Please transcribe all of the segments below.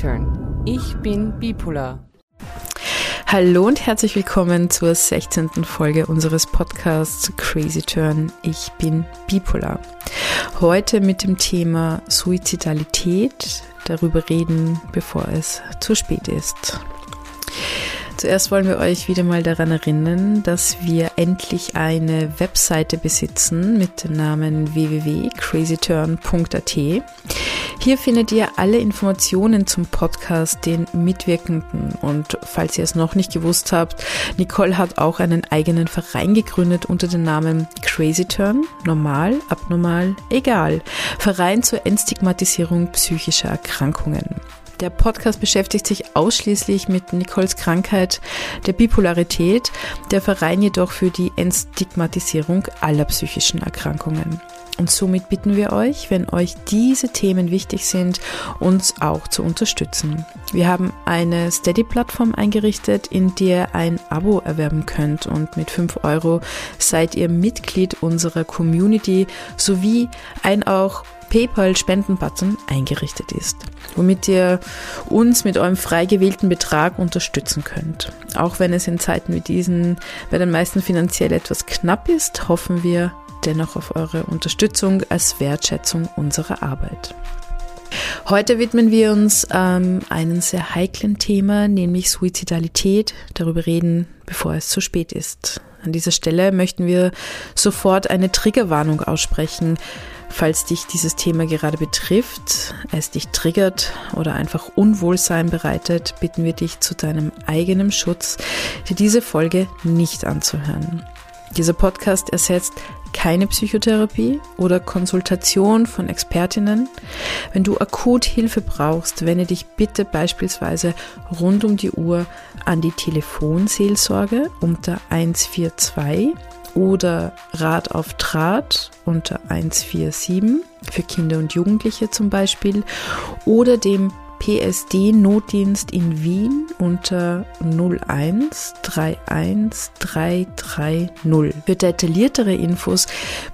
Turn. Ich bin bipolar. Hallo und herzlich willkommen zur 16. Folge unseres Podcasts Crazy Turn. Ich bin bipolar. Heute mit dem Thema Suizidalität, darüber reden, bevor es zu spät ist. Zuerst wollen wir euch wieder mal daran erinnern, dass wir endlich eine Webseite besitzen mit dem Namen www.crazyturn.at. Hier findet ihr alle Informationen zum Podcast, den Mitwirkenden. Und falls ihr es noch nicht gewusst habt, Nicole hat auch einen eigenen Verein gegründet unter dem Namen Crazy Turn. Normal, abnormal, egal. Verein zur Entstigmatisierung psychischer Erkrankungen. Der Podcast beschäftigt sich ausschließlich mit Nicoles Krankheit der Bipolarität, der Verein jedoch für die Entstigmatisierung aller psychischen Erkrankungen. Und somit bitten wir euch, wenn euch diese Themen wichtig sind, uns auch zu unterstützen. Wir haben eine Steady-Plattform eingerichtet, in der ihr ein Abo erwerben könnt und mit 5 Euro seid ihr Mitglied unserer Community sowie ein auch PayPal-Spendenbutton eingerichtet ist, womit ihr uns mit eurem frei gewählten Betrag unterstützen könnt. Auch wenn es in Zeiten wie diesen bei den meisten finanziell etwas knapp ist, hoffen wir dennoch auf eure Unterstützung als Wertschätzung unserer Arbeit. Heute widmen wir uns ähm, einem sehr heiklen Thema, nämlich Suizidalität. Darüber reden, bevor es zu spät ist. An dieser Stelle möchten wir sofort eine Triggerwarnung aussprechen. Falls dich dieses Thema gerade betrifft, es dich triggert oder einfach Unwohlsein bereitet, bitten wir dich zu deinem eigenen Schutz, dir diese Folge nicht anzuhören. Dieser Podcast ersetzt keine Psychotherapie oder Konsultation von Expertinnen. Wenn du akut Hilfe brauchst, wende dich bitte beispielsweise rund um die Uhr an die Telefonseelsorge unter 142 oder Rat auf Draht unter 147 für Kinder und Jugendliche zum Beispiel oder dem PSD-Notdienst in Wien unter 01 31 330. Für detailliertere Infos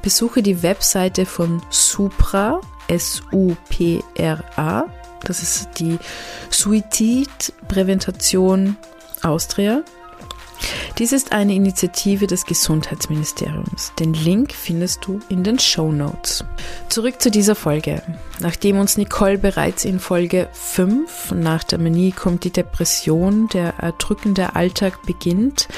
besuche die Webseite von Supra, S-U-P-R-A, das ist die Suizidpräventation Austria dies ist eine Initiative des Gesundheitsministeriums. Den Link findest du in den Show Notes. Zurück zu dieser Folge. Nachdem uns Nicole bereits in Folge 5 nach der Manie kommt die Depression, der erdrückende Alltag beginnt,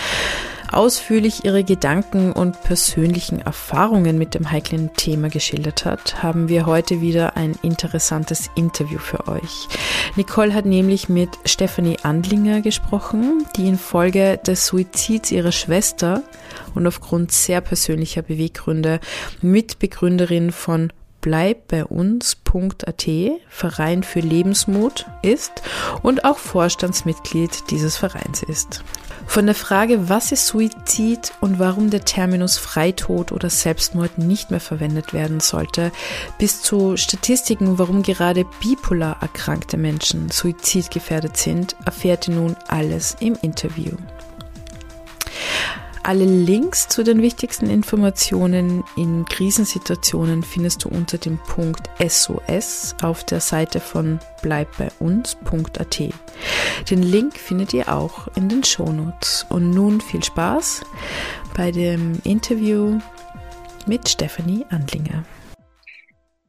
ausführlich ihre Gedanken und persönlichen Erfahrungen mit dem heiklen Thema geschildert hat, haben wir heute wieder ein interessantes Interview für euch. Nicole hat nämlich mit Stephanie Andlinger gesprochen, die infolge des Suizids ihrer Schwester und aufgrund sehr persönlicher Beweggründe Mitbegründerin von bleib bei uns.at, Verein für Lebensmut ist und auch Vorstandsmitglied dieses Vereins ist. Von der Frage, was ist Suizid und warum der Terminus Freitod oder Selbstmord nicht mehr verwendet werden sollte, bis zu Statistiken, warum gerade bipolar erkrankte Menschen suizidgefährdet sind, erfährt ihr nun alles im Interview. Alle Links zu den wichtigsten Informationen in Krisensituationen findest du unter dem Punkt SOS auf der Seite von bleibbeiuns.at. Den Link findet ihr auch in den Shownotes. Und nun viel Spaß bei dem Interview mit Stephanie Andlinger.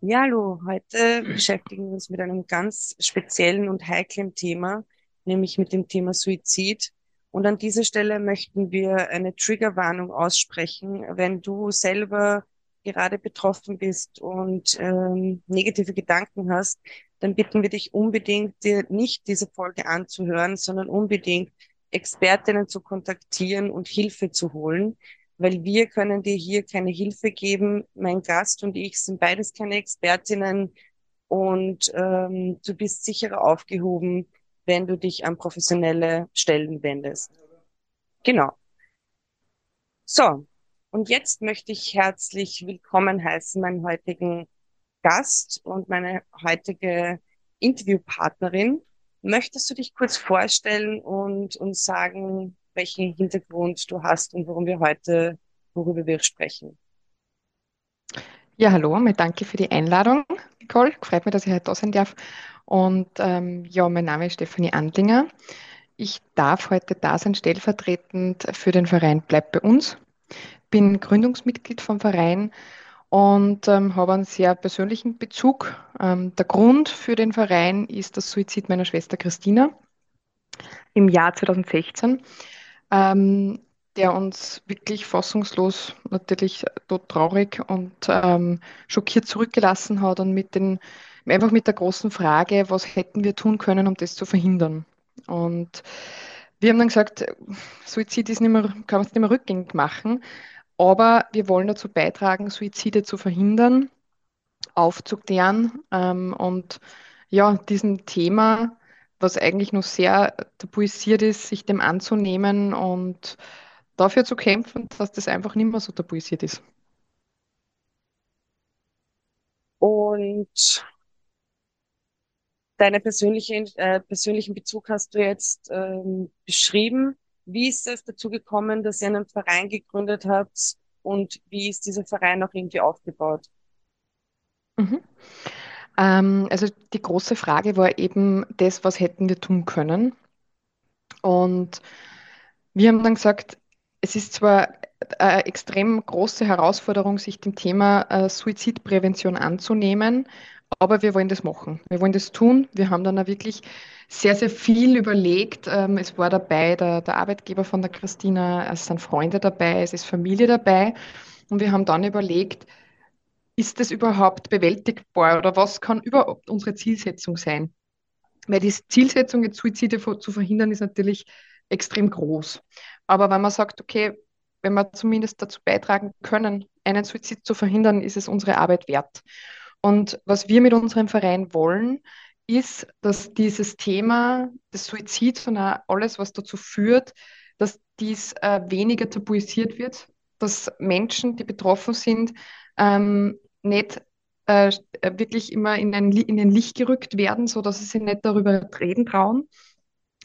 Ja, hallo. Heute beschäftigen wir uns mit einem ganz speziellen und heiklen Thema, nämlich mit dem Thema Suizid. Und an dieser Stelle möchten wir eine Triggerwarnung aussprechen. Wenn du selber gerade betroffen bist und ähm, negative Gedanken hast, dann bitten wir dich unbedingt, dir nicht diese Folge anzuhören, sondern unbedingt Expertinnen zu kontaktieren und Hilfe zu holen, weil wir können dir hier keine Hilfe geben. Mein Gast und ich sind beides keine Expertinnen und ähm, du bist sicherer aufgehoben, wenn du dich an professionelle Stellen wendest. Genau. So, und jetzt möchte ich herzlich willkommen heißen meinen heutigen Gast und meine heutige Interviewpartnerin. Möchtest du dich kurz vorstellen und uns sagen, welchen Hintergrund du hast und warum wir heute, worüber wir sprechen? Ja, hallo, danke für die Einladung, Nicole. Freut mich, dass ich heute da sein darf Und ähm, ja, mein Name ist Stefanie Andlinger. Ich darf heute da sein, stellvertretend für den Verein Bleibt bei uns. Bin Gründungsmitglied vom Verein und ähm, habe einen sehr persönlichen Bezug. Ähm, der Grund für den Verein ist das Suizid meiner Schwester Christina im Jahr 2016, ähm, der uns wirklich fassungslos, natürlich tot traurig und ähm, schockiert zurückgelassen hat und mit den, einfach mit der großen Frage, was hätten wir tun können, um das zu verhindern. Und wir haben dann gesagt, Suizid ist nicht mehr, kann man es nicht mehr rückgängig machen, aber wir wollen dazu beitragen, Suizide zu verhindern, aufzuklären ähm, und ja, diesem Thema, was eigentlich noch sehr tabuisiert ist, sich dem anzunehmen und dafür zu kämpfen, dass das einfach nicht mehr so tabuisiert ist. Und deinen persönliche, äh, persönlichen Bezug hast du jetzt ähm, beschrieben. Wie ist es dazu gekommen, dass ihr einen Verein gegründet habt und wie ist dieser Verein auch irgendwie aufgebaut? Mhm. Ähm, also die große Frage war eben das, was hätten wir tun können? Und wir haben dann gesagt, es ist zwar eine extrem große Herausforderung, sich dem Thema äh, Suizidprävention anzunehmen, aber wir wollen das machen. Wir wollen das tun. Wir haben dann auch wirklich sehr, sehr viel überlegt. Ähm, es war dabei der, der Arbeitgeber von der Christina, es sind Freunde dabei, es ist Familie dabei. Und wir haben dann überlegt, ist das überhaupt bewältigbar oder was kann überhaupt unsere Zielsetzung sein? Weil die Zielsetzung, jetzt Suizide zu verhindern, ist natürlich extrem groß. Aber wenn man sagt, okay, wenn wir zumindest dazu beitragen können, einen Suizid zu verhindern, ist es unsere Arbeit wert. Und was wir mit unserem Verein wollen, ist, dass dieses Thema des Suizids und alles, was dazu führt, dass dies äh, weniger tabuisiert wird, dass Menschen, die betroffen sind, ähm, nicht äh, wirklich immer in ein, in ein Licht gerückt werden, sodass sie sich nicht darüber reden trauen.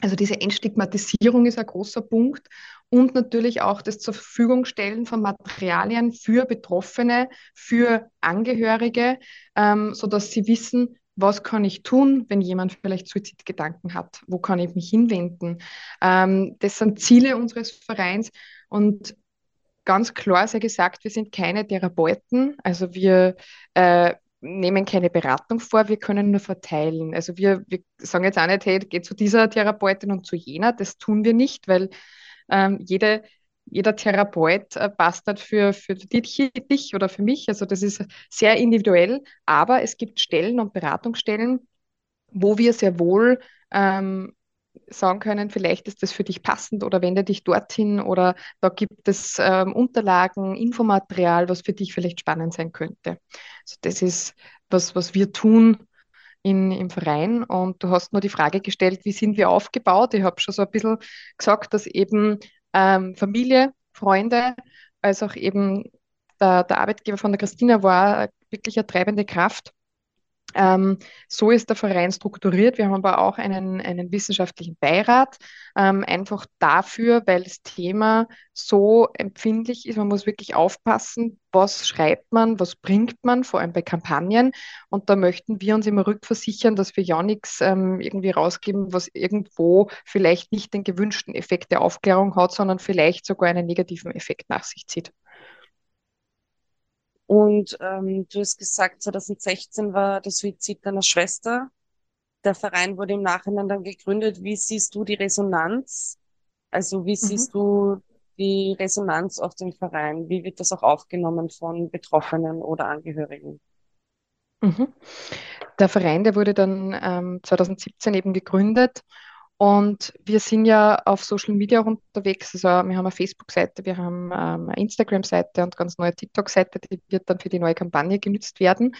Also diese Entstigmatisierung ist ein großer Punkt und natürlich auch das zur Verfügung stellen von Materialien für Betroffene, für Angehörige, ähm, sodass sie wissen, was kann ich tun, wenn jemand vielleicht Suizidgedanken hat? Wo kann ich mich hinwenden? Ähm, das sind Ziele unseres Vereins und ganz klar sei gesagt, wir sind keine Therapeuten, also wir äh, nehmen keine Beratung vor, wir können nur verteilen. Also wir, wir sagen jetzt auch nicht, hey, geh zu dieser Therapeutin und zu jener, das tun wir nicht, weil ähm, jede, jeder Therapeut äh, passt halt für, für dich, dich oder für mich. Also das ist sehr individuell, aber es gibt Stellen und Beratungsstellen, wo wir sehr wohl ähm, sagen können, vielleicht ist das für dich passend oder wende dich dorthin oder da gibt es ähm, Unterlagen, Infomaterial, was für dich vielleicht spannend sein könnte. Also das ist was, was wir tun in, im Verein. Und du hast nur die Frage gestellt, wie sind wir aufgebaut? Ich habe schon so ein bisschen gesagt, dass eben ähm, Familie, Freunde, als auch eben der, der Arbeitgeber von der Christina war wirklich eine treibende Kraft. Ähm, so ist der Verein strukturiert. Wir haben aber auch einen, einen wissenschaftlichen Beirat, ähm, einfach dafür, weil das Thema so empfindlich ist. Man muss wirklich aufpassen, was schreibt man, was bringt man, vor allem bei Kampagnen. Und da möchten wir uns immer rückversichern, dass wir ja nichts ähm, irgendwie rausgeben, was irgendwo vielleicht nicht den gewünschten Effekt der Aufklärung hat, sondern vielleicht sogar einen negativen Effekt nach sich zieht. Und ähm, du hast gesagt, 2016 war der Suizid deiner Schwester. Der Verein wurde im Nachhinein dann gegründet. Wie siehst du die Resonanz? Also wie mhm. siehst du die Resonanz auf den Verein? Wie wird das auch aufgenommen von Betroffenen oder Angehörigen? Mhm. Der Verein, der wurde dann ähm, 2017 eben gegründet und wir sind ja auf Social Media unterwegs. Also wir haben eine Facebook-Seite, wir haben ähm, eine Instagram-Seite und ganz neue TikTok-Seite, die wird dann für die neue Kampagne genutzt werden.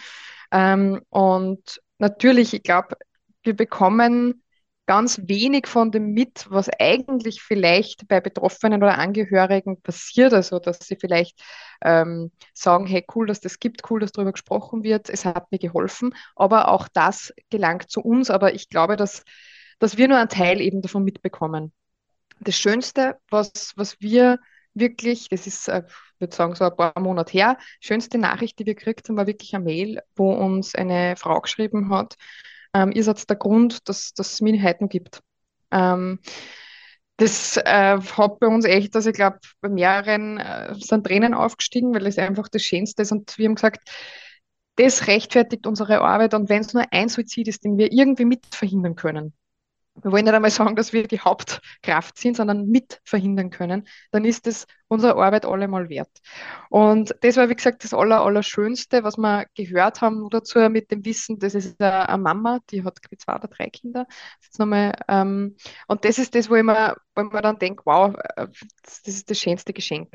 Ähm, und natürlich, ich glaube, wir bekommen ganz wenig von dem mit, was eigentlich vielleicht bei Betroffenen oder Angehörigen passiert. Also, dass sie vielleicht ähm, sagen, hey, cool, dass das gibt, cool, dass darüber gesprochen wird, es hat mir geholfen. Aber auch das gelangt zu uns. Aber ich glaube, dass dass wir nur einen Teil eben davon mitbekommen. Das Schönste, was, was wir wirklich, das ist, äh, ich würde sagen, so ein paar Monate her, schönste Nachricht, die wir gekriegt haben, war wirklich eine Mail, wo uns eine Frau geschrieben hat, ähm, ihr seid der Grund, dass, es Minderheiten gibt. Ähm, das äh, hat bei uns echt, also ich glaube, bei mehreren äh, sind Tränen aufgestiegen, weil es einfach das Schönste ist. Und wir haben gesagt, das rechtfertigt unsere Arbeit. Und wenn es nur ein Suizid ist, den wir irgendwie mit verhindern können, wir wollen nicht einmal sagen, dass wir die Hauptkraft sind, sondern mit verhindern können, dann ist das unsere Arbeit allemal wert. Und das war, wie gesagt, das Aller, Allerschönste, was wir gehört haben dazu mit dem Wissen, das ist eine Mama, die hat zwei oder drei Kinder. Jetzt nochmal, ähm, und das ist das, wo ich mir, wo ich mir dann denke, wow, das ist das schönste Geschenk.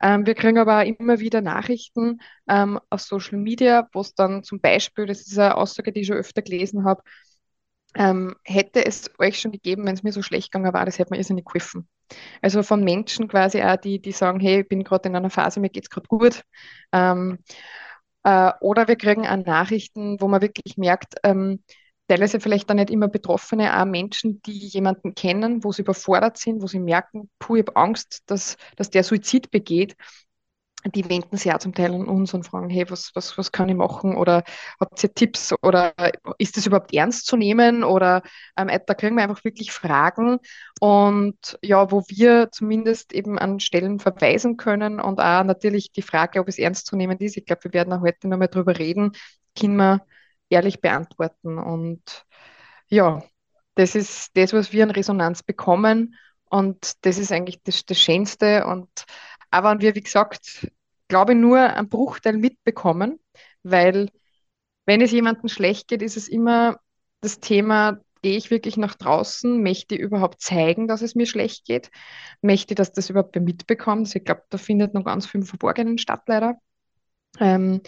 Ähm, wir kriegen aber auch immer wieder Nachrichten ähm, auf Social Media, wo es dann zum Beispiel, das ist eine Aussage, die ich schon öfter gelesen habe, ähm, hätte es euch schon gegeben, wenn es mir so schlecht gegangen war, das hätte man irrsinnig geholfen. Also von Menschen quasi auch, die, die sagen, hey, ich bin gerade in einer Phase, mir geht es gerade gut. Ähm, äh, oder wir kriegen auch Nachrichten, wo man wirklich merkt, ähm, teilweise vielleicht dann nicht immer Betroffene, auch Menschen, die jemanden kennen, wo sie überfordert sind, wo sie merken, puh, ich habe Angst, dass, dass der Suizid begeht die wenden sich ja zum Teil an uns und fragen, hey, was, was, was kann ich machen? Oder habt ihr Tipps? Oder ist das überhaupt ernst zu nehmen? Oder ähm, da kriegen wir einfach wirklich Fragen und ja, wo wir zumindest eben an Stellen verweisen können und auch natürlich die Frage, ob es ernst zu nehmen ist. Ich glaube, wir werden auch heute nochmal drüber reden, können wir ehrlich beantworten. Und ja, das ist das, was wir an Resonanz bekommen. Und das ist eigentlich das, das Schönste. Und aber wenn wir, wie gesagt, glaube ich, nur einen Bruchteil mitbekommen, weil wenn es jemandem schlecht geht, ist es immer das Thema, gehe ich wirklich nach draußen? Möchte ich überhaupt zeigen, dass es mir schlecht geht? Möchte ich, dass das überhaupt mitbekommt? Also ich glaube, da findet noch ganz viel im Verborgenen statt, leider. Ähm,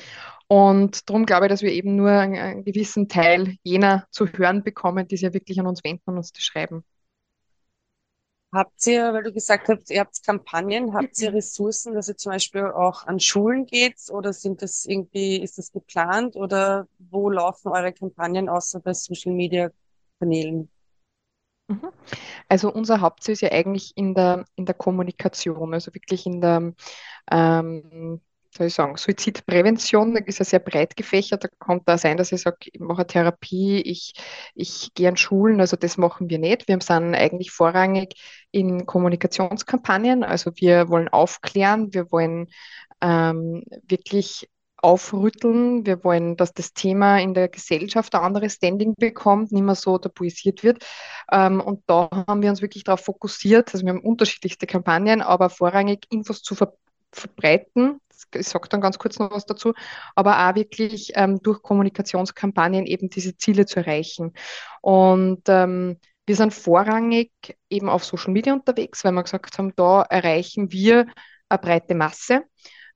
und darum glaube ich, dass wir eben nur einen, einen, gewissen Teil jener zu hören bekommen, die sich ja wirklich an uns wenden und uns das schreiben. Habt ihr, weil du gesagt hast, ihr habt Kampagnen, habt ihr Ressourcen, dass ihr zum Beispiel auch an Schulen geht oder sind das irgendwie, ist das geplant oder wo laufen eure Kampagnen außer bei Social Media Kanälen? Mhm. Also unser Hauptziel ist ja eigentlich in der, in der Kommunikation, also wirklich in der ähm, soll ich sagen, Suizidprävention ist ja sehr breit gefächert. Da kann da sein, dass ich sage, ich mache Therapie, ich, ich gehe an Schulen. Also das machen wir nicht. Wir sind eigentlich vorrangig in Kommunikationskampagnen. Also wir wollen aufklären, wir wollen ähm, wirklich aufrütteln. Wir wollen, dass das Thema in der Gesellschaft ein anderes Standing bekommt, nicht mehr so tabuisiert wird. Ähm, und da haben wir uns wirklich darauf fokussiert. Also wir haben unterschiedlichste Kampagnen, aber vorrangig Infos zu ver verbreiten, ich sage dann ganz kurz noch was dazu, aber auch wirklich ähm, durch Kommunikationskampagnen eben diese Ziele zu erreichen. Und ähm, wir sind vorrangig eben auf Social Media unterwegs, weil wir gesagt haben, da erreichen wir eine breite Masse.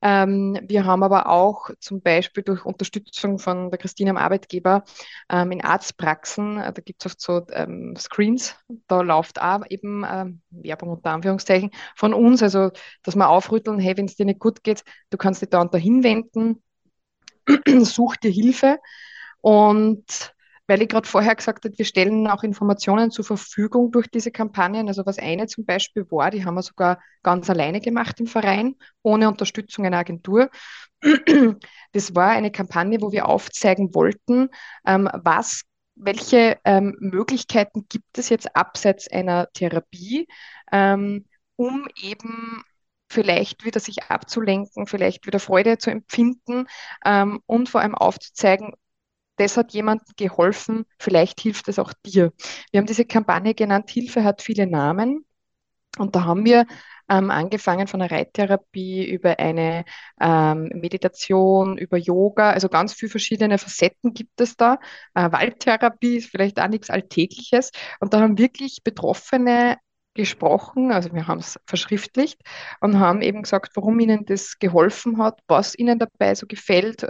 Ähm, wir haben aber auch zum Beispiel durch Unterstützung von der Christine am Arbeitgeber ähm, in Arztpraxen, äh, da gibt es oft so ähm, Screens, da läuft auch eben ähm, Werbung unter Anführungszeichen von uns, also dass wir aufrütteln, hey, wenn es dir nicht gut geht, du kannst dich da und da hinwenden, such dir Hilfe. Und weil ich gerade vorher gesagt habe, wir stellen auch Informationen zur Verfügung durch diese Kampagnen. Also was eine zum Beispiel war, die haben wir sogar ganz alleine gemacht im Verein, ohne Unterstützung einer Agentur. Das war eine Kampagne, wo wir aufzeigen wollten, ähm, was welche ähm, Möglichkeiten gibt es jetzt abseits einer Therapie, ähm, um eben vielleicht wieder sich abzulenken, vielleicht wieder Freude zu empfinden ähm, und vor allem aufzuzeigen, das hat jemandem geholfen, vielleicht hilft es auch dir. Wir haben diese Kampagne genannt, Hilfe hat viele Namen. Und da haben wir ähm, angefangen von einer Reittherapie über eine ähm, Meditation, über Yoga, also ganz viele verschiedene Facetten gibt es da. Äh, Waldtherapie ist vielleicht auch nichts Alltägliches. Und da haben wirklich Betroffene gesprochen, also wir haben es verschriftlicht und haben eben gesagt, warum ihnen das geholfen hat, was ihnen dabei so gefällt,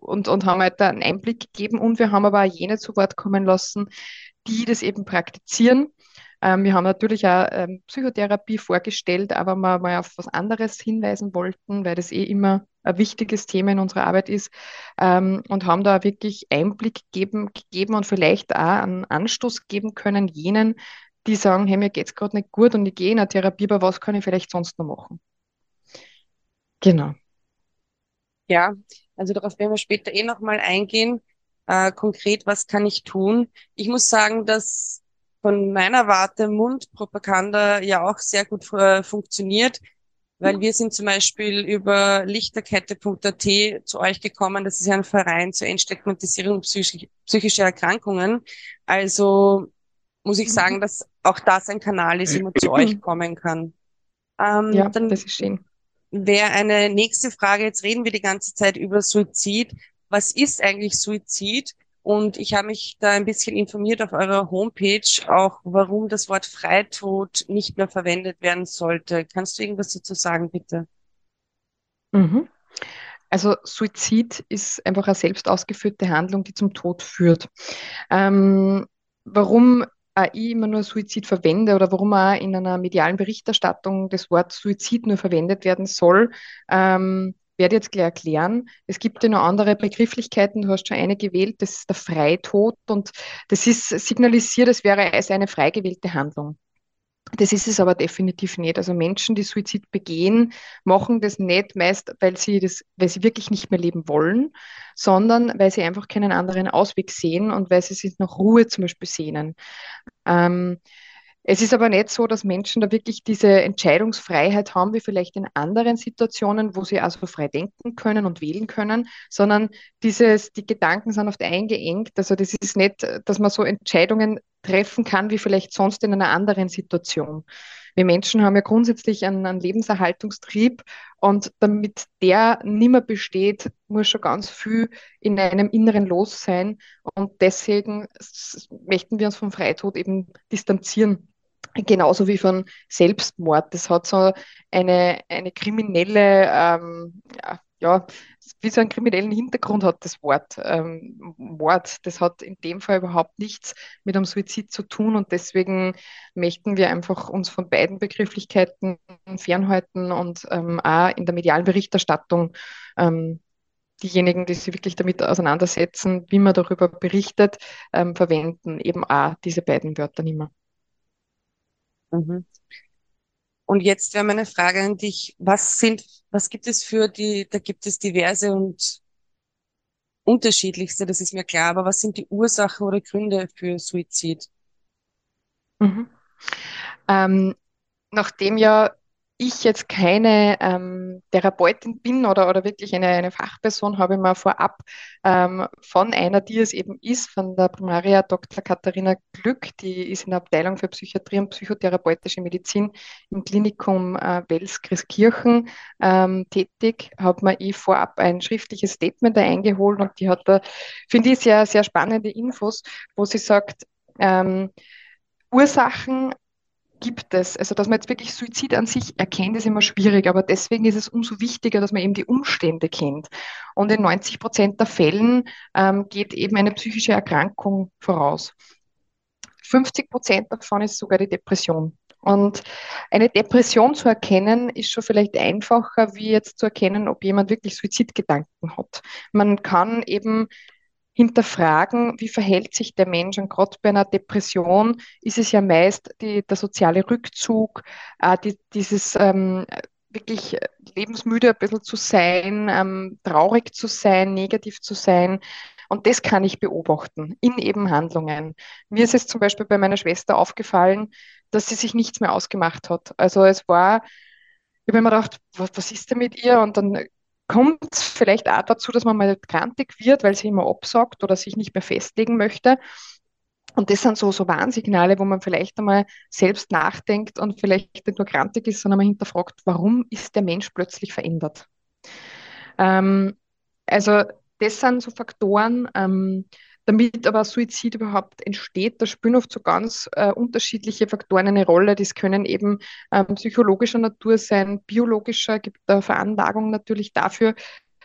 und, und haben halt da einen Einblick gegeben. Und wir haben aber auch jene zu Wort kommen lassen, die das eben praktizieren. Ähm, wir haben natürlich auch ähm, Psychotherapie vorgestellt, aber wir mal auf was anderes hinweisen wollten, weil das eh immer ein wichtiges Thema in unserer Arbeit ist ähm, und haben da wirklich Einblick geben, gegeben und vielleicht auch einen Anstoß geben können, jenen, die sagen, hey, mir geht es gerade nicht gut und ich gehe in eine Therapie, aber was kann ich vielleicht sonst noch machen? Genau. Ja, also darauf werden wir später eh nochmal eingehen. äh, konkret, was kann ich tun? Ich muss sagen, dass von meiner Warte Mundpropaganda ja auch sehr gut äh, funktioniert, weil wir sind zum Beispiel über lichterkette.at zu euch gekommen. Das ist ja ein Verein zur Entstigmatisierung psychisch, psychischer Erkrankungen. Also muss ich sagen, dass auch das ein Kanal ist, wie man zu euch kommen kann. Ähm, ja, dann das ist schön. Wäre eine nächste Frage, jetzt reden wir die ganze Zeit über Suizid. Was ist eigentlich Suizid? Und ich habe mich da ein bisschen informiert auf eurer Homepage, auch warum das Wort Freitod nicht mehr verwendet werden sollte. Kannst du irgendwas dazu sagen, bitte? Mhm. Also Suizid ist einfach eine selbst ausgeführte Handlung, die zum Tod führt. Ähm, warum ich immer nur Suizid verwende oder warum auch in einer medialen Berichterstattung das Wort Suizid nur verwendet werden soll, ähm, werde jetzt gleich erklären. Es gibt ja noch andere Begrifflichkeiten, du hast schon eine gewählt, das ist der Freitod und das ist signalisiert, es wäre eine frei gewählte Handlung. Das ist es aber definitiv nicht. Also Menschen, die Suizid begehen, machen das nicht meist, weil sie das, weil sie wirklich nicht mehr leben wollen, sondern weil sie einfach keinen anderen Ausweg sehen und weil sie sich nach Ruhe zum Beispiel sehnen. Ähm, es ist aber nicht so, dass Menschen da wirklich diese Entscheidungsfreiheit haben, wie vielleicht in anderen Situationen, wo sie also frei denken können und wählen können, sondern dieses, die Gedanken sind oft eingeengt. Also das ist nicht, dass man so Entscheidungen treffen kann, wie vielleicht sonst in einer anderen Situation. Wir Menschen haben ja grundsätzlich einen, einen Lebenserhaltungstrieb und damit der nimmer besteht, muss schon ganz viel in einem inneren Los sein. Und deswegen möchten wir uns vom Freitod eben distanzieren genauso wie von Selbstmord. Das hat so eine, eine kriminelle, ähm, ja, ja, wie so einen kriminellen Hintergrund hat das Wort ähm, Mord. Das hat in dem Fall überhaupt nichts mit einem Suizid zu tun und deswegen möchten wir einfach uns von beiden Begrifflichkeiten fernhalten und ähm, auch in der medialen Berichterstattung ähm, diejenigen, die sich wirklich damit auseinandersetzen, wie man darüber berichtet, ähm, verwenden eben auch diese beiden Wörter nicht mehr. Mhm. Und jetzt wäre meine Frage an dich, was sind, was gibt es für die, da gibt es diverse und unterschiedlichste, das ist mir klar, aber was sind die Ursachen oder Gründe für Suizid? Mhm. Ähm, nachdem ja ich jetzt keine ähm, Therapeutin bin oder, oder wirklich eine, eine Fachperson, habe ich mal vorab ähm, von einer, die es eben ist, von der Primaria Dr. Katharina Glück, die ist in der Abteilung für Psychiatrie und psychotherapeutische Medizin im Klinikum äh, Wels-Christkirchen ähm, tätig, habe mir eh vorab ein schriftliches Statement da eingeholt und die hat da, finde ich, sehr, sehr spannende Infos, wo sie sagt, ähm, Ursachen gibt es. Also, dass man jetzt wirklich Suizid an sich erkennt, ist immer schwierig, aber deswegen ist es umso wichtiger, dass man eben die Umstände kennt. Und in 90 Prozent der Fällen ähm, geht eben eine psychische Erkrankung voraus. 50 Prozent davon ist sogar die Depression. Und eine Depression zu erkennen, ist schon vielleicht einfacher, wie jetzt zu erkennen, ob jemand wirklich Suizidgedanken hat. Man kann eben hinterfragen, wie verhält sich der Mensch. Und gerade bei einer Depression ist es ja meist die, der soziale Rückzug, äh, die, dieses ähm, wirklich lebensmüde ein bisschen zu sein, ähm, traurig zu sein, negativ zu sein. Und das kann ich beobachten in eben Handlungen. Mir ist es zum Beispiel bei meiner Schwester aufgefallen, dass sie sich nichts mehr ausgemacht hat. Also es war, ich habe mir gedacht, was, was ist denn mit ihr? Und dann kommt es vielleicht auch dazu, dass man mal grantig wird, weil sie immer absagt oder sich nicht mehr festlegen möchte. Und das sind so, so Warnsignale, wo man vielleicht einmal selbst nachdenkt und vielleicht nicht nur grantig ist, sondern man hinterfragt, warum ist der Mensch plötzlich verändert? Ähm, also das sind so Faktoren, ähm, damit aber Suizid überhaupt entsteht, da spielen oft so ganz äh, unterschiedliche Faktoren eine Rolle. Das können eben ähm, psychologischer Natur sein, biologischer, gibt da Veranlagung natürlich dafür,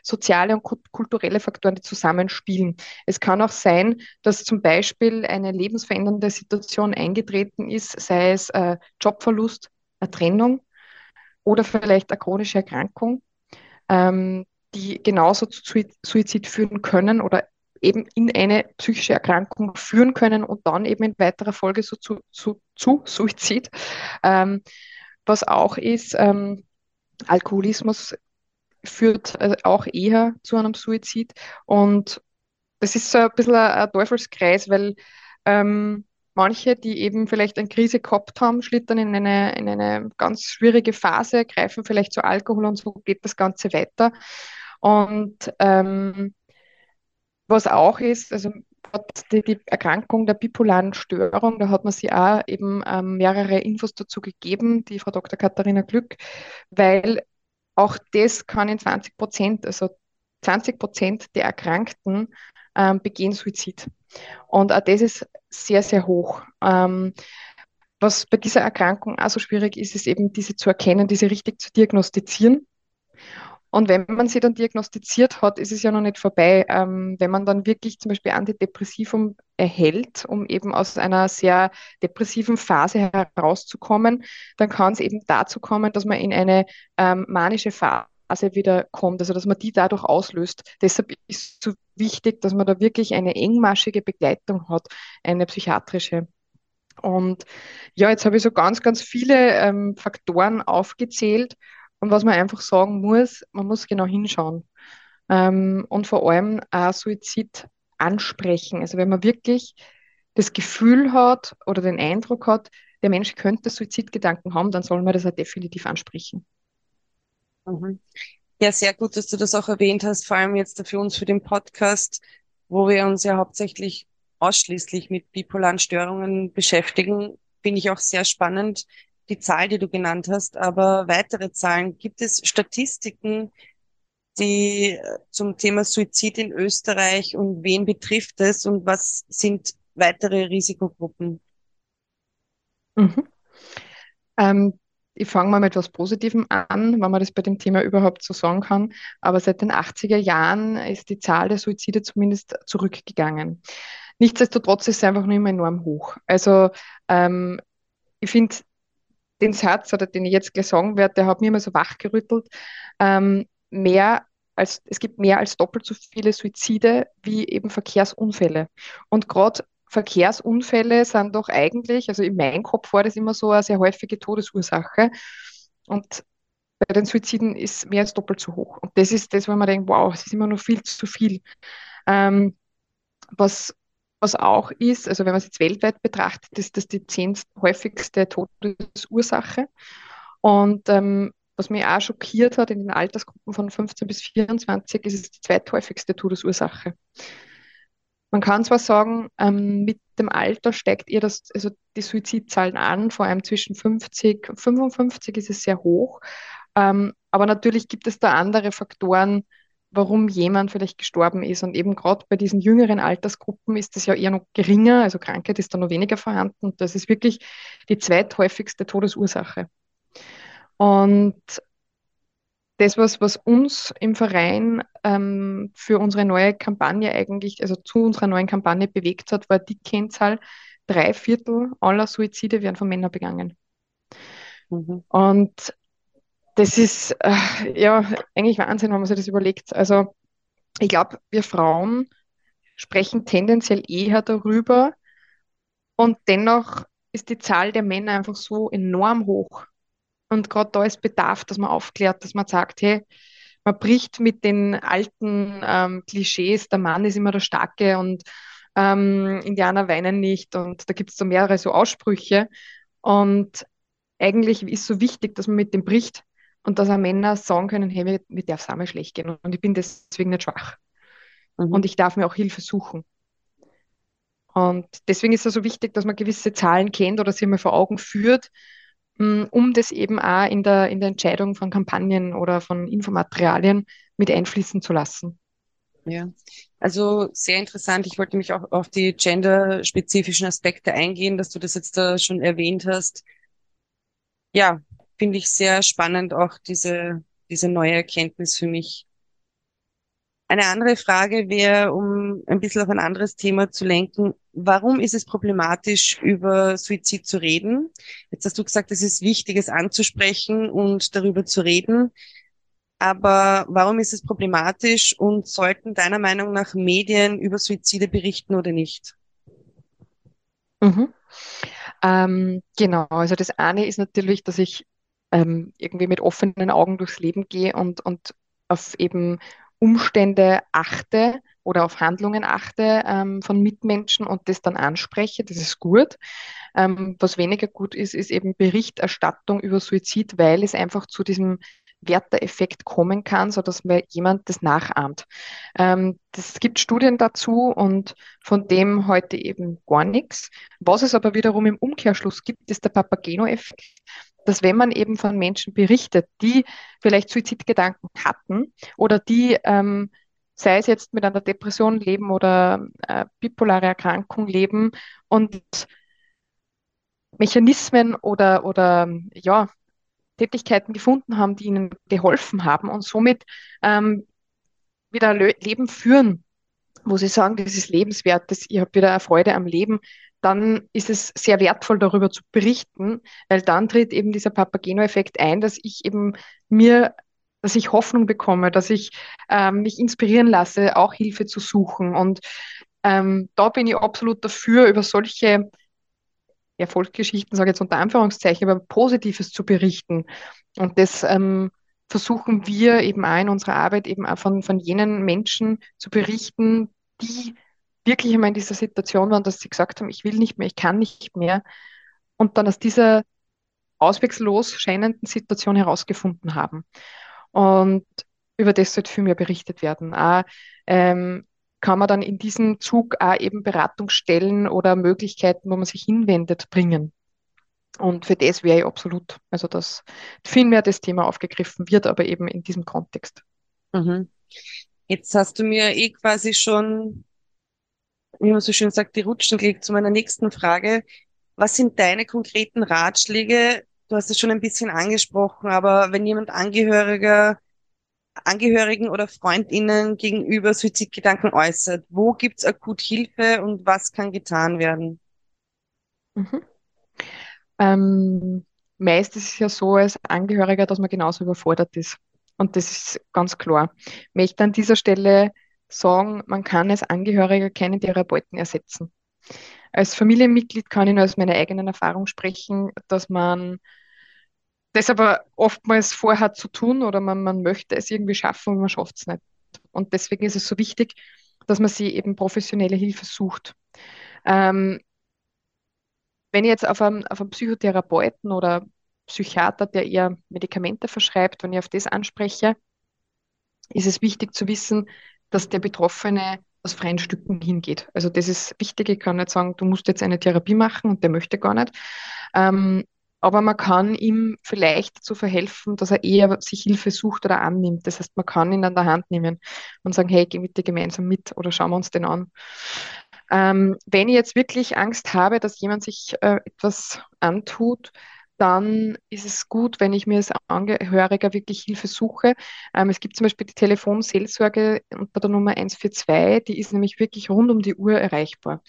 soziale und kulturelle Faktoren, die zusammenspielen. Es kann auch sein, dass zum Beispiel eine lebensverändernde Situation eingetreten ist, sei es äh, Jobverlust, eine Trennung oder vielleicht eine chronische Erkrankung, ähm, die genauso zu Suizid führen können oder eben in eine psychische Erkrankung führen können und dann eben in weiterer Folge so zu, zu, zu Suizid. Ähm, was auch ist, ähm, Alkoholismus führt äh, auch eher zu einem Suizid und das ist so ein bisschen ein, ein Teufelskreis, weil ähm, manche, die eben vielleicht eine Krise gehabt haben, schlittern in eine, in eine ganz schwierige Phase, greifen vielleicht zu Alkohol und so geht das Ganze weiter. Und ähm, was auch ist, also die, die, Erkrankung der bipolaren Störung, da hat man sich auch eben ähm, mehrere Infos dazu gegeben, die Frau Dr. Katharina Glück, weil auch das kann in 20 Prozent, also 20 Prozent der Erkrankten ähm, begehen Suizid. Und auch das ist sehr, sehr hoch. Ähm, was bei dieser Erkrankung auch so schwierig ist, ist eben diese zu erkennen, diese richtig zu diagnostizieren. Und wenn man sie dann diagnostiziert hat, ist es ja noch nicht vorbei. Ähm, wenn man dann wirklich zum Beispiel Antidepressivum erhält, um eben aus einer sehr depressiven Phase herauszukommen, dann kann es eben dazu kommen, dass man in eine ähm, manische Phase wieder kommt, also dass man die dadurch auslöst. Deshalb ist es so wichtig, dass man da wirklich eine engmaschige Begleitung hat, eine psychiatrische. Und ja, jetzt habe ich so ganz, ganz viele ähm, Faktoren aufgezählt und was man einfach sagen muss, man muss genau hinschauen. Ähm, und vor allem auch Suizid ansprechen. Also wenn man wirklich das Gefühl hat oder den Eindruck hat, der Mensch könnte Suizidgedanken haben, dann soll man das auch definitiv ansprechen. Mhm. Ja, sehr gut, dass du das auch erwähnt hast, vor allem jetzt für uns für den Podcast, wo wir uns ja hauptsächlich ausschließlich mit bipolaren Störungen beschäftigen. Finde ich auch sehr spannend, die Zahl, die du genannt hast, aber weitere Zahlen. Gibt es Statistiken, die äh, zum Thema Suizid in Österreich und wen betrifft es und was sind weitere Risikogruppen? Mhm. Ähm, ich fange mal mit etwas Positivem an, wenn man das bei dem Thema überhaupt so sagen kann. Aber seit den 80er Jahren ist die Zahl der Suizide zumindest zurückgegangen. Nichtsdestotrotz ist es einfach nur immer enorm hoch. Also ähm, ich finde den Satz, oder den ich jetzt gleich sagen werde, der hat mir immer so wachgerüttelt. Ähm, mehr als, es gibt mehr als doppelt so viele Suizide wie eben Verkehrsunfälle. Und gerade Verkehrsunfälle sind doch eigentlich, also in meinem Kopf war das immer so eine sehr häufige Todesursache. Und bei den Suiziden ist mehr als doppelt so hoch. Und das ist das, wo man denkt, wow, es ist immer noch viel zu viel. Ähm, was was auch ist, also wenn man es jetzt weltweit betrachtet, ist das die zehn häufigste Todesursache. Und ähm, was mich auch schockiert hat, in den Altersgruppen von 15 bis 24 ist es die zweithäufigste Todesursache. Man kann zwar sagen, ähm, mit dem Alter steigt ihr das, also die Suizidzahlen an, vor allem zwischen 50 und 55 ist es sehr hoch. Ähm, aber natürlich gibt es da andere Faktoren, warum jemand vielleicht gestorben ist. Und eben gerade bei diesen jüngeren Altersgruppen ist das ja eher noch geringer, also Krankheit ist da noch weniger vorhanden. Und das ist wirklich die zweithäufigste Todesursache. Und das, was, was uns im Verein ähm, für unsere neue Kampagne eigentlich, also zu unserer neuen Kampagne bewegt hat, war die Kennzahl, drei Viertel aller Suizide werden von Männern begangen. Mhm. Und das ist äh, ja eigentlich Wahnsinn, wenn man sich das überlegt. Also ich glaube, wir Frauen sprechen tendenziell eher darüber und dennoch ist die Zahl der Männer einfach so enorm hoch. Und gerade da ist Bedarf, dass man aufklärt, dass man sagt, hey, man bricht mit den alten ähm, Klischees, der Mann ist immer der Starke und ähm, Indianer weinen nicht und da gibt es so mehrere so Aussprüche. Und eigentlich ist so wichtig, dass man mit dem bricht, und dass auch Männer sagen können, hey, mir, mir darf es einmal schlecht gehen und ich bin deswegen nicht schwach. Mhm. Und ich darf mir auch Hilfe suchen. Und deswegen ist es so wichtig, dass man gewisse Zahlen kennt oder sie mal vor Augen führt, mm, um das eben auch in der, in der Entscheidung von Kampagnen oder von Infomaterialien mit einfließen zu lassen. Ja, also sehr interessant. Ich wollte mich auch auf die genderspezifischen Aspekte eingehen, dass du das jetzt da schon erwähnt hast. Ja, finde ich sehr spannend, auch diese, diese neue Erkenntnis für mich. Eine andere Frage wäre, um ein bisschen auf ein anderes Thema zu lenken, warum ist es problematisch, über Suizid zu reden? Jetzt hast du gesagt, es ist wichtig, es anzusprechen und darüber zu reden. Aber warum ist es problematisch und sollten deiner Meinung nach Medien über Suizide berichten oder nicht? Mhm. Ähm, genau, also das eine ist natürlich, dass ich ähm, irgendwie mit offenen Augen durchs Leben gehe und, und auf eben Umstände achte, oder auf Handlungen achte ähm, von Mitmenschen und das dann anspreche, das ist gut. Ähm, was weniger gut ist, ist eben Berichterstattung über Suizid, weil es einfach zu diesem Werteeffekt kommen kann, sodass mir jemand das nachahmt. Ähm, das gibt Studien dazu und von dem heute eben gar nichts. Was es aber wiederum im Umkehrschluss gibt, ist der Papageno-Effekt, dass wenn man eben von Menschen berichtet, die vielleicht Suizidgedanken hatten oder die ähm, sei es jetzt mit einer Depression leben oder äh, bipolare Erkrankung leben und Mechanismen oder, oder ja, Tätigkeiten gefunden haben, die ihnen geholfen haben und somit ähm, wieder ein Leben führen, wo sie sagen, das ist lebenswert, das, ich habe wieder eine Freude am Leben, dann ist es sehr wertvoll, darüber zu berichten, weil dann tritt eben dieser Papageno-Effekt ein, dass ich eben mir dass ich Hoffnung bekomme, dass ich ähm, mich inspirieren lasse, auch Hilfe zu suchen. Und ähm, da bin ich absolut dafür, über solche Erfolgsgeschichten, sage ich jetzt unter Anführungszeichen, aber Positives zu berichten. Und das ähm, versuchen wir eben auch in unserer Arbeit eben auch von, von jenen Menschen zu berichten, die wirklich einmal in dieser Situation waren, dass sie gesagt haben, ich will nicht mehr, ich kann nicht mehr. Und dann aus dieser ausweglos scheinenden Situation herausgefunden haben. Und über das sollte viel mehr berichtet werden. Auch, ähm, kann man dann in diesem Zug auch eben Beratungsstellen oder Möglichkeiten, wo man sich hinwendet, bringen. Und für das wäre ich absolut, also dass viel mehr das Thema aufgegriffen wird, aber eben in diesem Kontext. Mhm. Jetzt hast du mir eh quasi schon, wie man so schön sagt, die Rutschen gelegt zu meiner nächsten Frage. Was sind deine konkreten Ratschläge, Du hast es schon ein bisschen angesprochen, aber wenn jemand Angehöriger, Angehörigen oder FreundInnen gegenüber Suizidgedanken äußert, wo gibt's akut Hilfe und was kann getan werden? Mhm. Ähm, meist ist es ja so als Angehöriger, dass man genauso überfordert ist. Und das ist ganz klar. Ich möchte an dieser Stelle sagen, man kann als Angehöriger keinen Therapeuten ersetzen. Als Familienmitglied kann ich nur aus meiner eigenen Erfahrung sprechen, dass man das aber oftmals vorhat zu tun oder man, man möchte es irgendwie schaffen und man schafft es nicht. Und deswegen ist es so wichtig, dass man sich eben professionelle Hilfe sucht. Ähm, wenn ich jetzt auf einen, auf einen Psychotherapeuten oder Psychiater, der eher Medikamente verschreibt, wenn ich auf das anspreche, ist es wichtig zu wissen, dass der Betroffene aus freien Stücken hingeht. Also das ist wichtig. Ich kann nicht sagen, du musst jetzt eine Therapie machen und der möchte gar nicht. Ähm, aber man kann ihm vielleicht dazu verhelfen, dass er eher sich Hilfe sucht oder annimmt. Das heißt, man kann ihn an der Hand nehmen und sagen, hey, geh mit dir gemeinsam mit oder schauen wir uns den an. Ähm, wenn ich jetzt wirklich Angst habe, dass jemand sich äh, etwas antut, dann ist es gut, wenn ich mir als Angehöriger wirklich Hilfe suche. Ähm, es gibt zum Beispiel die Telefonseelsorge unter der Nummer 142, die ist nämlich wirklich rund um die Uhr erreichbar.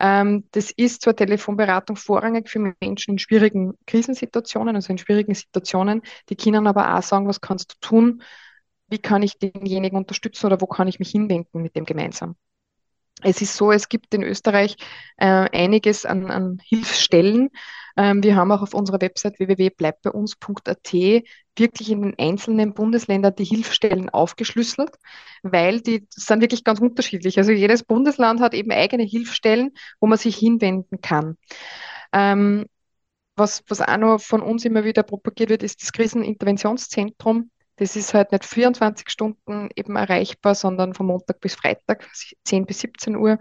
Ähm, das ist zwar Telefonberatung vorrangig für Menschen in schwierigen Krisensituationen, also in schwierigen Situationen, die können aber auch sagen, was kannst du tun, wie kann ich denjenigen unterstützen oder wo kann ich mich hinwenden mit dem gemeinsam. Es ist so, es gibt in Österreich äh, einiges an, an Hilfsstellen. Ähm, wir haben auch auf unserer Website www.bleibbeiuns.at wirklich in den einzelnen Bundesländern die Hilfsstellen aufgeschlüsselt, weil die sind wirklich ganz unterschiedlich. Also jedes Bundesland hat eben eigene Hilfsstellen, wo man sich hinwenden kann. Ähm, was, was auch noch von uns immer wieder propagiert wird, ist das Kriseninterventionszentrum. Das ist halt nicht 24 Stunden eben erreichbar, sondern von Montag bis Freitag, 10 bis 17 Uhr.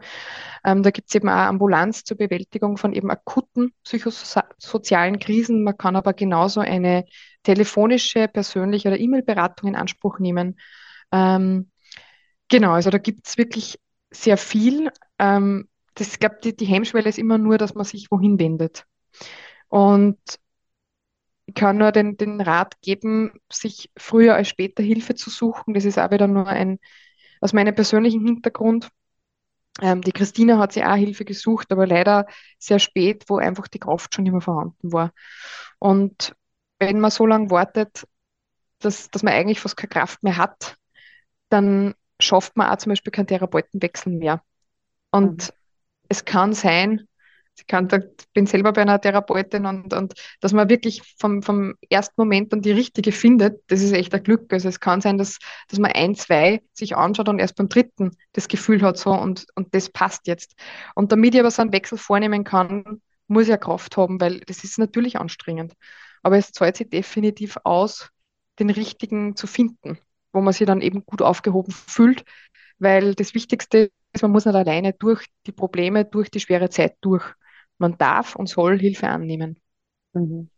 Ähm, da gibt es eben auch Ambulanz zur Bewältigung von eben akuten psychosozialen Krisen. Man kann aber genauso eine telefonische, persönliche oder E-Mail-Beratung in Anspruch nehmen. Ähm, genau, also da gibt es wirklich sehr viel. Ähm, das, ich glaube, die, die Hemmschwelle ist immer nur, dass man sich wohin wendet. Und ich kann nur den, den Rat geben, sich früher als später Hilfe zu suchen. Das ist auch wieder nur ein, aus meinem persönlichen Hintergrund. Ähm, die Christina hat sich auch Hilfe gesucht, aber leider sehr spät, wo einfach die Kraft schon immer vorhanden war. Und wenn man so lange wartet, dass, dass man eigentlich fast keine Kraft mehr hat, dann schafft man auch zum Beispiel keinen Therapeutenwechsel mehr. Und mhm. es kann sein, Sie kann, da, bin selber bei einer Therapeutin und, und dass man wirklich vom, vom ersten Moment dann die richtige findet, das ist echt ein Glück. Also es kann sein, dass, dass man ein, zwei sich anschaut und erst beim dritten das Gefühl hat, so und, und das passt jetzt. Und damit ich aber so einen Wechsel vornehmen kann, muss ich ja Kraft haben, weil das ist natürlich anstrengend. Aber es zahlt sich definitiv aus, den richtigen zu finden, wo man sich dann eben gut aufgehoben fühlt, weil das Wichtigste ist, man muss nicht alleine durch die Probleme, durch die schwere Zeit durch. Man darf und soll Hilfe annehmen. Mhm.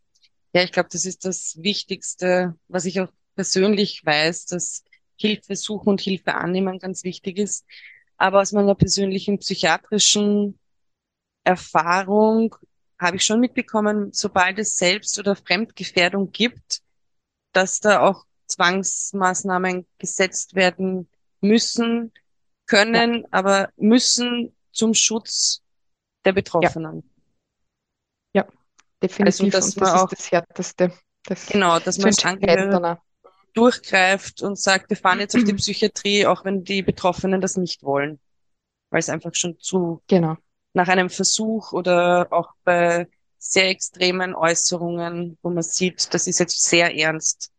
Ja, ich glaube, das ist das Wichtigste, was ich auch persönlich weiß, dass Hilfe suchen und Hilfe annehmen ganz wichtig ist. Aber aus meiner persönlichen psychiatrischen Erfahrung habe ich schon mitbekommen, sobald es Selbst- oder Fremdgefährdung gibt, dass da auch Zwangsmaßnahmen gesetzt werden müssen, können, ja. aber müssen zum Schutz der Betroffenen. Ja, definitiv. Also, dass und das auch, ist das Härteste. Das genau, dass man als Angehörige durchgreift und sagt, wir fahren jetzt auf die Psychiatrie, auch wenn die Betroffenen das nicht wollen. Weil es einfach schon zu genau. nach einem Versuch oder auch bei sehr extremen Äußerungen, wo man sieht, das ist jetzt sehr ernst,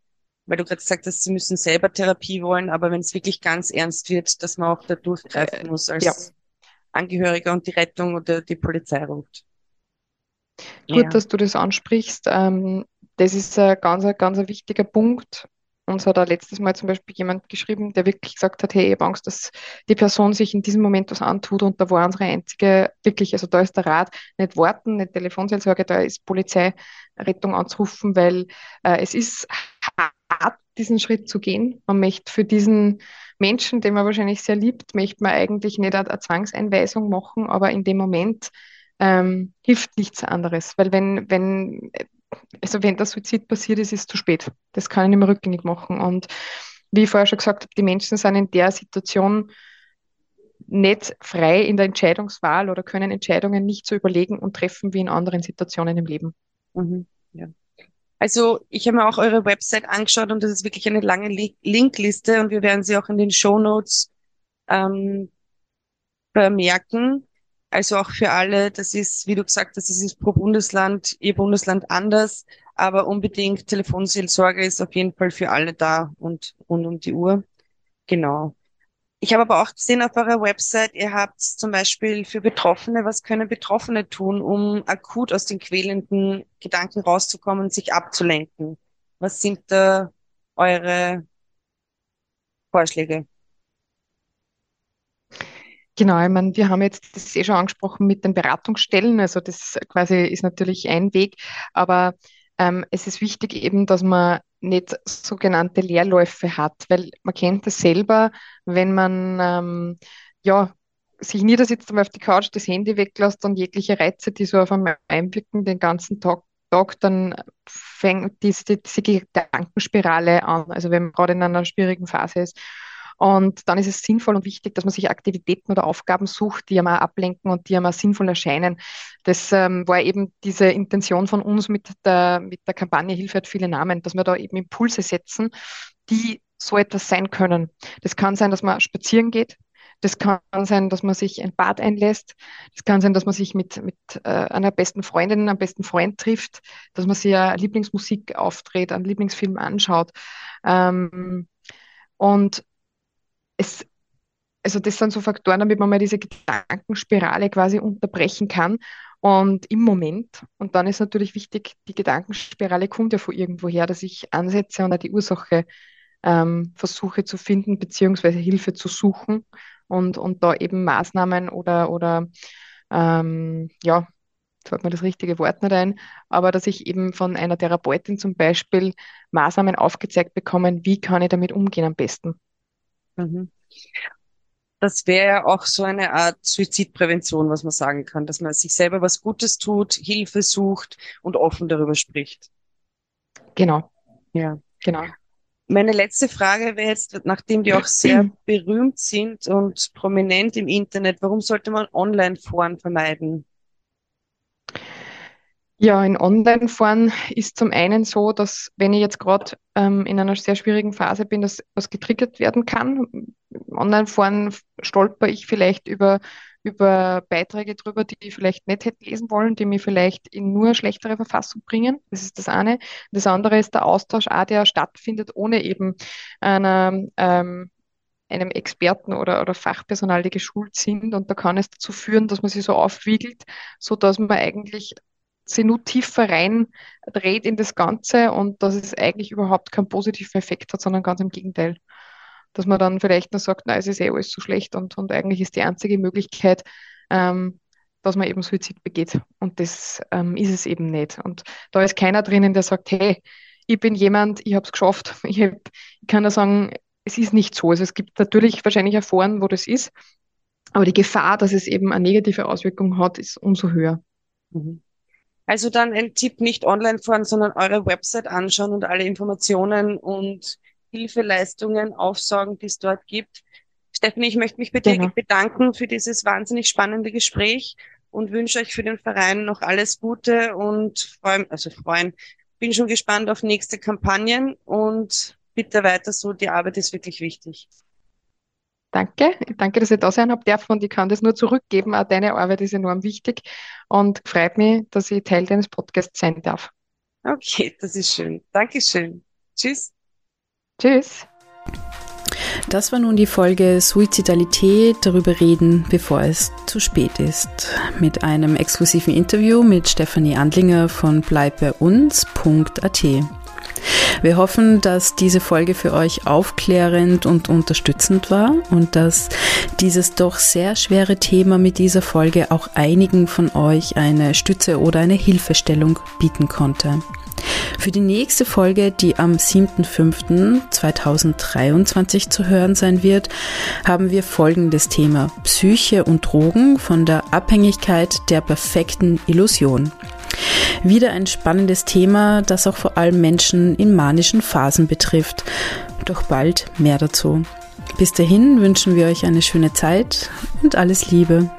weil du gerade gesagt hast, sie müssen selber Therapie wollen, aber wenn es wirklich ganz ernst wird, dass man auch da durchgreifen äh, muss als ja. Angehöriger und die Rettung oder die Polizei ruft. Gut, ja. dass du das ansprichst. Ähm, das ist ein ganz, ganz ein wichtiger Punkt. Uns hat da letztes Mal zum Beispiel jemand geschrieben, der wirklich gesagt hat, hey, ich habe Angst, dass die Person sich in diesem Moment was antut und da war unsere einzige, wirklich, also da ist der Rat, nicht warten, nicht Telefonseelsorge, da ist Polizei, Rettung anzurufen, weil äh, es ist hart, diesen Schritt zu gehen. Man möchte für diesen Menschen, den man wahrscheinlich sehr liebt, möchte man eigentlich nicht eine, eine Zwangseinweisung machen, aber in dem Moment ähm, hilft nichts anderes. Weil wenn, wenn also wenn der Suizid passiert ist, ist es zu spät. Das kann ich nicht mehr rückgängig machen. Und wie ich vorher schon gesagt habe, die Menschen sind in der Situation nicht frei in der Entscheidungswahl oder können Entscheidungen nicht so überlegen und treffen wie in anderen Situationen im Leben. Mhm, ja. Also ich habe mir auch eure Website angeschaut und das ist wirklich eine lange Linkliste und wir werden sie auch in den Show Notes ähm, vermerken. Also auch für alle, das ist, wie du gesagt hast, das ist pro Bundesland, ihr Bundesland anders, aber unbedingt Telefonseelsorge ist auf jeden Fall für alle da und rund um die Uhr. Genau. Ich habe aber auch gesehen auf eurer Website, ihr habt zum Beispiel für Betroffene, was können Betroffene tun, um akut aus den quälenden Gedanken rauszukommen, sich abzulenken? Was sind da eure Vorschläge? Genau, ich meine, wir haben jetzt das eh schon angesprochen mit den Beratungsstellen. Also das quasi ist natürlich ein Weg, aber ähm, es ist wichtig eben, dass man nicht sogenannte Leerläufe hat, weil man kennt das selber, wenn man ähm, ja sich niedersitzt und auf die Couch das Handy weglässt und jegliche Reize, die so auf einmal einwirken, den ganzen Tag, Tag dann fängt diese, diese Gedankenspirale an. Also wenn man gerade in einer schwierigen Phase ist. Und dann ist es sinnvoll und wichtig, dass man sich Aktivitäten oder Aufgaben sucht, die einmal ablenken und die einmal sinnvoll erscheinen. Das ähm, war eben diese Intention von uns mit der, mit der Kampagne Hilfe hat viele Namen, dass wir da eben Impulse setzen, die so etwas sein können. Das kann sein, dass man spazieren geht. Das kann sein, dass man sich ein Bad einlässt. Das kann sein, dass man sich mit, mit äh, einer besten Freundin, einem besten Freund trifft, dass man sich eine Lieblingsmusik auftritt, einen Lieblingsfilm anschaut. Ähm, und es, also das sind so Faktoren, damit man mal diese Gedankenspirale quasi unterbrechen kann. Und im Moment, und dann ist natürlich wichtig, die Gedankenspirale kommt ja von irgendwoher, dass ich ansetze und die Ursache ähm, versuche zu finden, beziehungsweise Hilfe zu suchen und, und da eben Maßnahmen oder, oder ähm, ja, fällt mir das richtige Wort nicht ein, aber dass ich eben von einer Therapeutin zum Beispiel Maßnahmen aufgezeigt bekomme, wie kann ich damit umgehen am besten. Mhm. Das wäre ja auch so eine Art Suizidprävention, was man sagen kann, dass man sich selber was Gutes tut, Hilfe sucht und offen darüber spricht. Genau. Ja. Genau. Meine letzte Frage wäre jetzt, nachdem die auch sehr berühmt sind und prominent im Internet, warum sollte man Online-Foren vermeiden? Ja, in Online-Foren ist zum einen so, dass wenn ich jetzt gerade ähm, in einer sehr schwierigen Phase bin, dass was getriggert werden kann. Online-Foren stolper ich vielleicht über, über Beiträge drüber, die ich vielleicht nicht hätte lesen wollen, die mich vielleicht in nur schlechtere Verfassung bringen. Das ist das eine. Das andere ist der Austausch auch, der stattfindet, ohne eben einer, ähm, einem Experten oder, oder Fachpersonal, die geschult sind. Und da kann es dazu führen, dass man sich so aufwiegelt, so dass man eigentlich sie nur tiefer rein dreht in das Ganze und dass es eigentlich überhaupt keinen positiven Effekt hat, sondern ganz im Gegenteil. Dass man dann vielleicht nur sagt, na, es ist eh alles so schlecht und, und eigentlich ist die einzige Möglichkeit, ähm, dass man eben Suizid begeht. Und das ähm, ist es eben nicht. Und da ist keiner drinnen, der sagt, hey, ich bin jemand, ich habe es geschafft. Ich, hab, ich kann da sagen, es ist nicht so. Also es gibt natürlich wahrscheinlich Foren, wo das ist, aber die Gefahr, dass es eben eine negative Auswirkung hat, ist umso höher. Mhm. Also dann ein Tipp, nicht online fahren, sondern eure Website anschauen und alle Informationen und Hilfeleistungen aufsaugen, die es dort gibt. Stephanie, ich möchte mich bei dir genau. bedanken für dieses wahnsinnig spannende Gespräch und wünsche euch für den Verein noch alles Gute und freuen, also freuen. Bin schon gespannt auf nächste Kampagnen und bitte weiter so. Die Arbeit ist wirklich wichtig. Danke. Danke, dass ich da sein habe dürfen und ich kann das nur zurückgeben. Auch deine Arbeit ist enorm wichtig und freut mich, dass ich Teil deines Podcasts sein darf. Okay, das ist schön. Dankeschön. Tschüss. Tschüss. Das war nun die Folge Suizidalität, darüber reden, bevor es zu spät ist. Mit einem exklusiven Interview mit Stefanie Andlinger von bleibbeiuns.at. Wir hoffen, dass diese Folge für euch aufklärend und unterstützend war und dass dieses doch sehr schwere Thema mit dieser Folge auch einigen von euch eine Stütze oder eine Hilfestellung bieten konnte. Für die nächste Folge, die am 7.5.2023 zu hören sein wird, haben wir folgendes Thema Psyche und Drogen von der Abhängigkeit der perfekten Illusion. Wieder ein spannendes Thema, das auch vor allem Menschen in manischen Phasen betrifft. Doch bald mehr dazu. Bis dahin wünschen wir euch eine schöne Zeit und alles Liebe.